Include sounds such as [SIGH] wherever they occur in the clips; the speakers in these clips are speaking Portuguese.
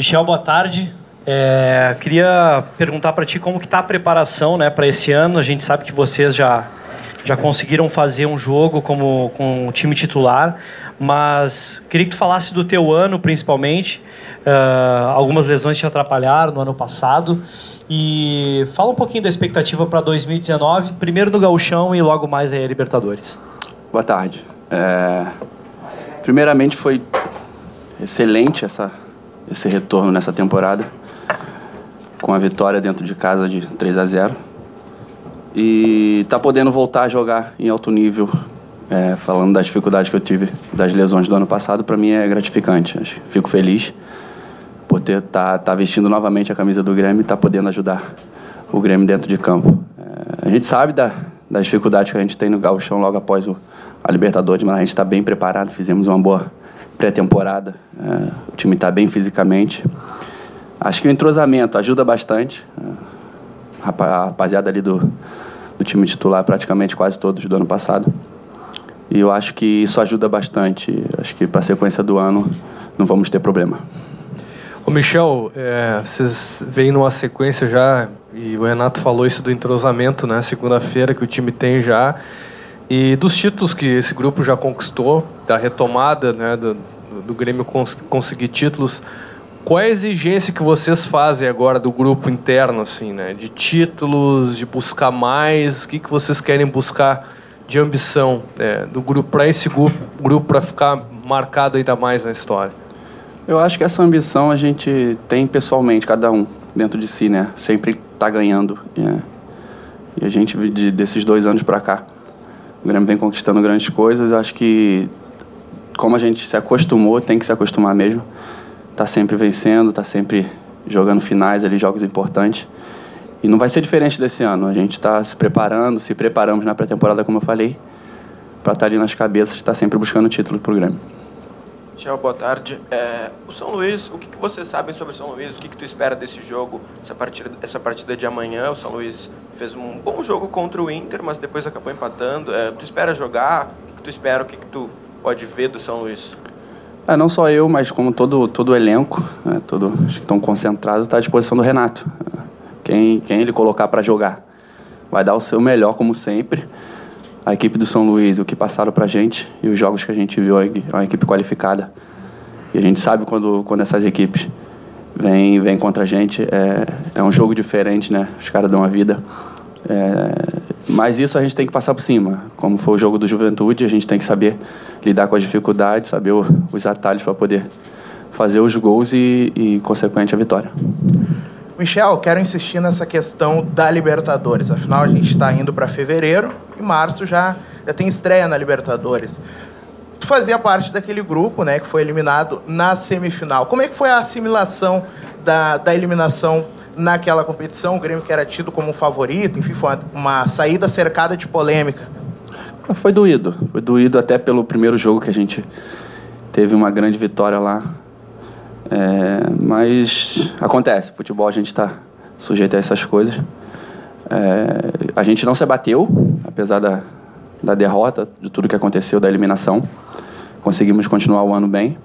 Michel, boa tarde. É, queria perguntar para ti como que está a preparação né, para esse ano. A gente sabe que vocês já, já conseguiram fazer um jogo como, com o time titular, mas queria que tu falasse do teu ano, principalmente. Uh, algumas lesões te atrapalharam no ano passado. E fala um pouquinho da expectativa para 2019, primeiro no Gauchão e logo mais aí a Libertadores. Boa tarde. É... Primeiramente foi excelente essa, esse retorno nessa temporada, com a vitória dentro de casa de 3 a 0 E tá podendo voltar a jogar em alto nível, é, falando das dificuldades que eu tive das lesões do ano passado, para mim é gratificante. Fico feliz por ter tá, tá vestindo novamente a camisa do Grêmio e tá podendo ajudar o Grêmio dentro de campo. É, a gente sabe da, das dificuldades que a gente tem no gauchão logo após o, a Libertadores, mas a gente está bem preparado, fizemos uma boa pré-temporada, é, o time está bem fisicamente. Acho que o entrosamento ajuda bastante. É, a rapaziada ali do, do time titular, praticamente quase todos do ano passado. E eu acho que isso ajuda bastante. Acho que para a sequência do ano não vamos ter problema. Ô Michel, é, vocês vêm numa sequência já, e o Renato falou isso do entrosamento, né? Segunda-feira que o time tem já. E dos títulos que esse grupo já conquistou, da retomada né, do, do Grêmio cons conseguir títulos, qual é a exigência que vocês fazem agora do grupo interno, assim, né? De títulos, de buscar mais, o que, que vocês querem buscar de ambição né, do grupo para esse grupo, grupo para ficar marcado ainda mais na história? Eu acho que essa ambição a gente tem pessoalmente, cada um dentro de si, né? Sempre tá ganhando. É. E a gente, de, desses dois anos para cá, o Grêmio vem conquistando grandes coisas. Acho que, como a gente se acostumou, tem que se acostumar mesmo. Tá sempre vencendo, tá sempre jogando finais ali, jogos importantes. E não vai ser diferente desse ano. A gente está se preparando, se preparamos na pré-temporada, como eu falei, para estar tá ali nas cabeças, estar tá sempre buscando título para o Grêmio. Tchau, boa tarde. É, o São Luís, o que, que sabem sobre o São Luís? O que, que tu espera desse jogo, essa partida, essa partida de amanhã? O São Luís fez um bom jogo contra o Inter, mas depois acabou empatando. É, tu espera jogar? O que, que, tu espera? O que, que tu pode ver do São Luís? É, não só eu, mas como todo, todo o elenco, né, todo, que estão concentrados, está à disposição do Renato. Quem, quem ele colocar para jogar vai dar o seu melhor, como sempre a equipe do São Luís, o que passaram para a gente e os jogos que a gente viu, é uma equipe qualificada. E a gente sabe quando, quando essas equipes vêm vem contra a gente, é, é um jogo diferente, né? Os caras dão a vida. É, mas isso a gente tem que passar por cima. Como foi o jogo do Juventude, a gente tem que saber lidar com as dificuldades, saber os atalhos para poder fazer os gols e, e, consequente, a vitória. Michel, quero insistir nessa questão da Libertadores. Afinal, a gente está indo para fevereiro e março já, já tem estreia na Libertadores. Tu fazia parte daquele grupo, né, que foi eliminado na semifinal. Como é que foi a assimilação da, da eliminação naquela competição? O Grêmio que era tido como favorito, enfim, foi uma, saída cercada de polêmica. Foi doído. Foi doído até pelo primeiro jogo que a gente teve uma grande vitória lá é, mas acontece, futebol a gente está sujeito a essas coisas. É, a gente não se abateu, apesar da, da derrota, de tudo que aconteceu, da eliminação. Conseguimos continuar o ano bem.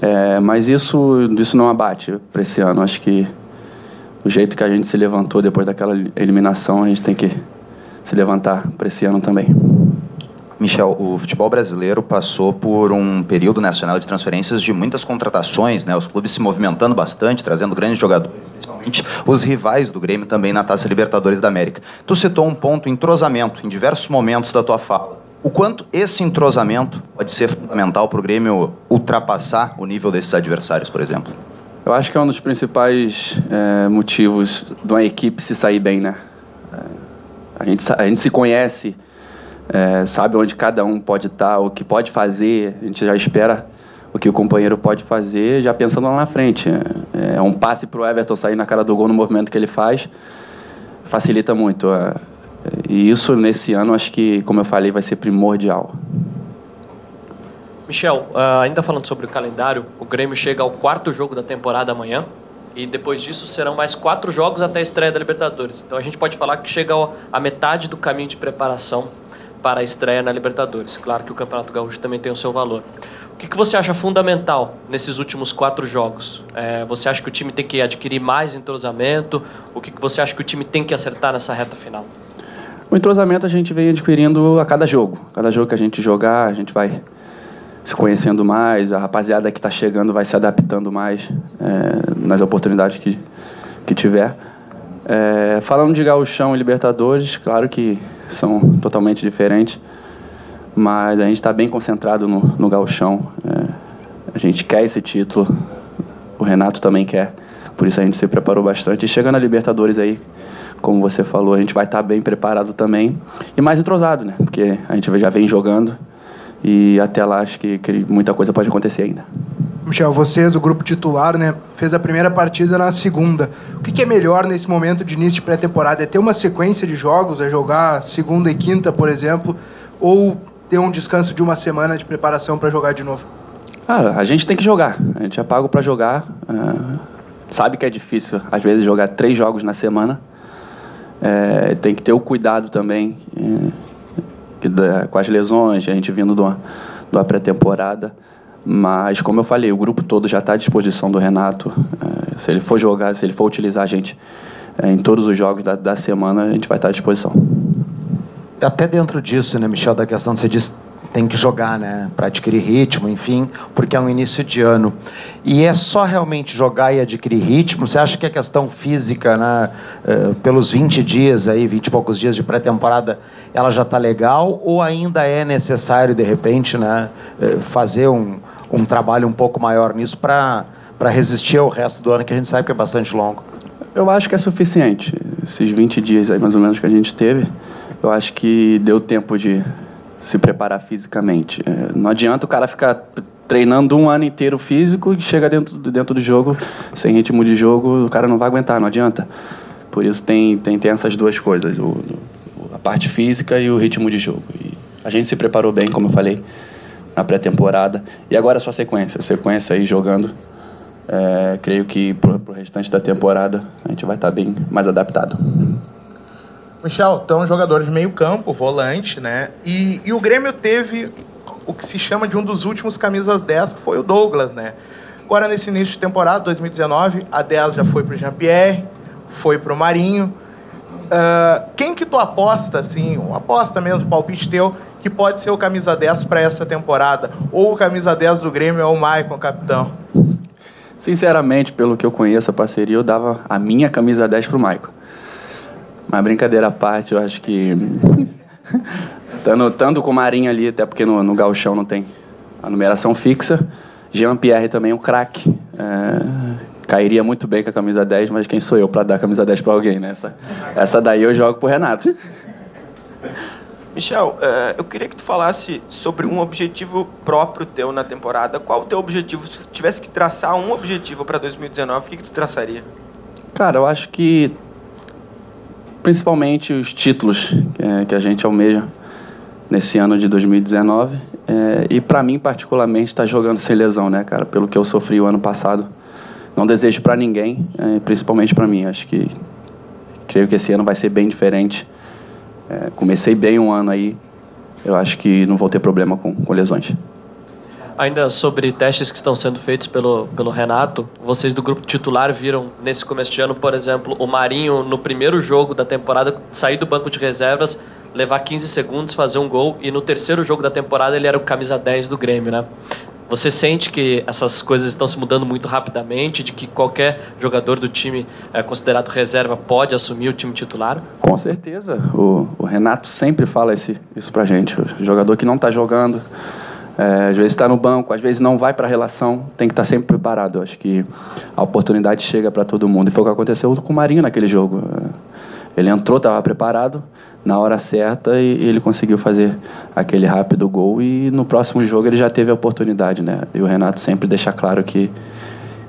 É, mas isso, isso não abate para esse ano. Acho que o jeito que a gente se levantou depois daquela eliminação, a gente tem que se levantar para esse ano também. Michel, o futebol brasileiro passou por um período nacional de transferências de muitas contratações, né? Os clubes se movimentando bastante, trazendo grandes jogadores, principalmente os rivais do Grêmio também na Taça Libertadores da América. Tu citou um ponto, entrosamento, em diversos momentos da tua fala. O quanto esse entrosamento pode ser fundamental para o Grêmio ultrapassar o nível desses adversários, por exemplo? Eu acho que é um dos principais é, motivos de uma equipe se sair bem, né? É, a, gente, a gente se conhece é, sabe onde cada um pode estar, o que pode fazer, a gente já espera o que o companheiro pode fazer, já pensando lá na frente. É, é um passe para o Everton sair na cara do gol no movimento que ele faz, facilita muito. É, e isso, nesse ano, acho que, como eu falei, vai ser primordial. Michel, uh, ainda falando sobre o calendário, o Grêmio chega ao quarto jogo da temporada amanhã. E depois disso serão mais quatro jogos até a estreia da Libertadores. Então a gente pode falar que chega à metade do caminho de preparação para a estreia na Libertadores. Claro que o Campeonato Gaúcho também tem o seu valor. O que, que você acha fundamental nesses últimos quatro jogos? É, você acha que o time tem que adquirir mais entrosamento? O que, que você acha que o time tem que acertar nessa reta final? O entrosamento a gente vem adquirindo a cada jogo. Cada jogo que a gente jogar, a gente vai se conhecendo mais, a rapaziada que está chegando vai se adaptando mais é, nas oportunidades que, que tiver. É, falando de gauchão e Libertadores, claro que são totalmente diferentes, mas a gente está bem concentrado no, no gauchão. É, a gente quer esse título, o Renato também quer, por isso a gente se preparou bastante. E chegando a Libertadores aí, como você falou, a gente vai estar tá bem preparado também e mais entrosado, né? Porque a gente já vem jogando e até lá acho que, que muita coisa pode acontecer ainda. Michel, vocês, o grupo titular, né, fez a primeira partida na segunda. O que, que é melhor nesse momento de início de pré-temporada? É ter uma sequência de jogos, é jogar segunda e quinta, por exemplo, ou ter um descanso de uma semana de preparação para jogar de novo? Ah, a gente tem que jogar. A gente é pago para jogar. Uh, sabe que é difícil, às vezes, jogar três jogos na semana. É, tem que ter o cuidado também. É, com as lesões, a gente vindo de uma, uma pré-temporada. Mas, como eu falei, o grupo todo já está à disposição do Renato. É, se ele for jogar, se ele for utilizar a gente é, em todos os jogos da, da semana, a gente vai estar tá à disposição. Até dentro disso, né, Michel, da questão de você diz tem que jogar, né, para adquirir ritmo, enfim, porque é um início de ano. E é só realmente jogar e adquirir ritmo? Você acha que a questão física, né, uh, pelos 20 dias aí, 20 e poucos dias de pré-temporada, ela já está legal ou ainda é necessário de repente, né, uh, fazer um, um trabalho um pouco maior nisso para para resistir ao resto do ano que a gente sabe que é bastante longo? Eu acho que é suficiente. Esses 20 dias aí mais ou menos que a gente teve, eu acho que deu tempo de se preparar fisicamente. É, não adianta o cara ficar treinando um ano inteiro físico e chega dentro, dentro do jogo sem ritmo de jogo, o cara não vai aguentar, não adianta. Por isso tem, tem, tem essas duas coisas, o, a parte física e o ritmo de jogo. E a gente se preparou bem, como eu falei, na pré-temporada. E agora é só sequência, sequência aí jogando. É, creio que pro, pro restante da temporada a gente vai estar bem mais adaptado. Michel, então jogadores de meio campo, volante, né? E, e o Grêmio teve o que se chama de um dos últimos camisas 10, que foi o Douglas, né? Agora, nesse início de temporada, 2019, a 10 já foi para o Jean-Pierre, foi para o Marinho. Uh, quem que tu aposta, assim, aposta mesmo, palpite teu, que pode ser o camisa 10 para essa temporada? Ou o camisa 10 do Grêmio é o Maicon, capitão? Sinceramente, pelo que eu conheço a parceria, eu dava a minha camisa 10 pro Maicon. Mas brincadeira à parte, eu acho que. [LAUGHS] tanto, tanto com o Marinho ali, até porque no, no Galchão não tem a numeração fixa. Jean-Pierre também é um craque. É, cairia muito bem com a camisa 10, mas quem sou eu para dar a camisa 10 para alguém, né? Essa, essa daí eu jogo pro Renato. Michel, uh, eu queria que tu falasse sobre um objetivo próprio teu na temporada. Qual o teu objetivo? Se tivesse que traçar um objetivo para 2019, o que, que tu traçaria? Cara, eu acho que principalmente os títulos que, a gente almeja nesse ano de 2019. É, e para mim, particularmente, está jogando sem lesão, né, cara? Pelo que eu sofri o ano passado. Não desejo para ninguém, é, principalmente para mim. Acho que creio que esse ano vai ser bem diferente. É, comecei bem um ano aí. Eu acho que não vou ter problema com, com lesões. Ainda sobre testes que estão sendo feitos pelo, pelo Renato, vocês do grupo titular viram nesse começo de ano, por exemplo, o Marinho no primeiro jogo da temporada sair do banco de reservas, levar 15 segundos, fazer um gol e no terceiro jogo da temporada ele era o camisa 10 do Grêmio, né? Você sente que essas coisas estão se mudando muito rapidamente, de que qualquer jogador do time é, considerado reserva pode assumir o time titular? Com certeza. O, o Renato sempre fala esse, isso pra gente. O jogador que não está jogando, é, às vezes está no banco, às vezes não vai para a relação, tem que estar tá sempre preparado. Eu acho que a oportunidade chega para todo mundo. E foi o que aconteceu com o Marinho naquele jogo. É, ele entrou, estava preparado na hora certa e ele conseguiu fazer aquele rápido gol. E no próximo jogo ele já teve a oportunidade, né? E o Renato sempre deixa claro que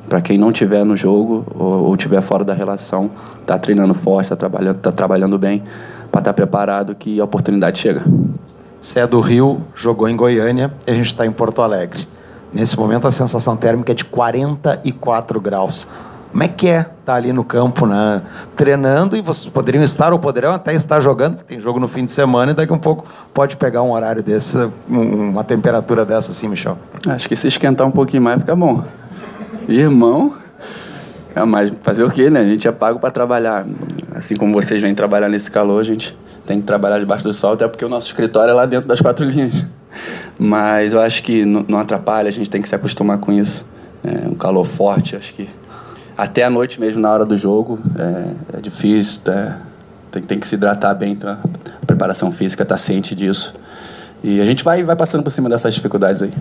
para quem não tiver no jogo ou, ou tiver fora da relação, está treinando forte, está trabalhando, tá trabalhando bem, para estar tá preparado que a oportunidade chega. Você é do Rio, jogou em Goiânia e a gente está em Porto Alegre. Nesse momento a sensação térmica é de 44 graus. Como é que é estar tá ali no campo, né? Treinando e vocês poderiam estar ou poderiam até estar jogando, tem jogo no fim de semana e daqui a um pouco pode pegar um horário desse, uma temperatura dessa assim, Michel. Acho que se esquentar um pouquinho mais fica bom. Irmão, é, mas fazer o quê, né? A gente é pago para trabalhar. Assim como vocês vêm trabalhar nesse calor, a gente tem que trabalhar debaixo do sol, até porque o nosso escritório é lá dentro das quatro [LAUGHS] linhas. Mas eu acho que não atrapalha, a gente tem que se acostumar com isso. É um calor forte, acho que até a noite mesmo, na hora do jogo, é, é difícil, é, tem, tem, que se hidratar bem, então a preparação física está ciente disso. E a gente vai, vai passando por cima dessas dificuldades aí.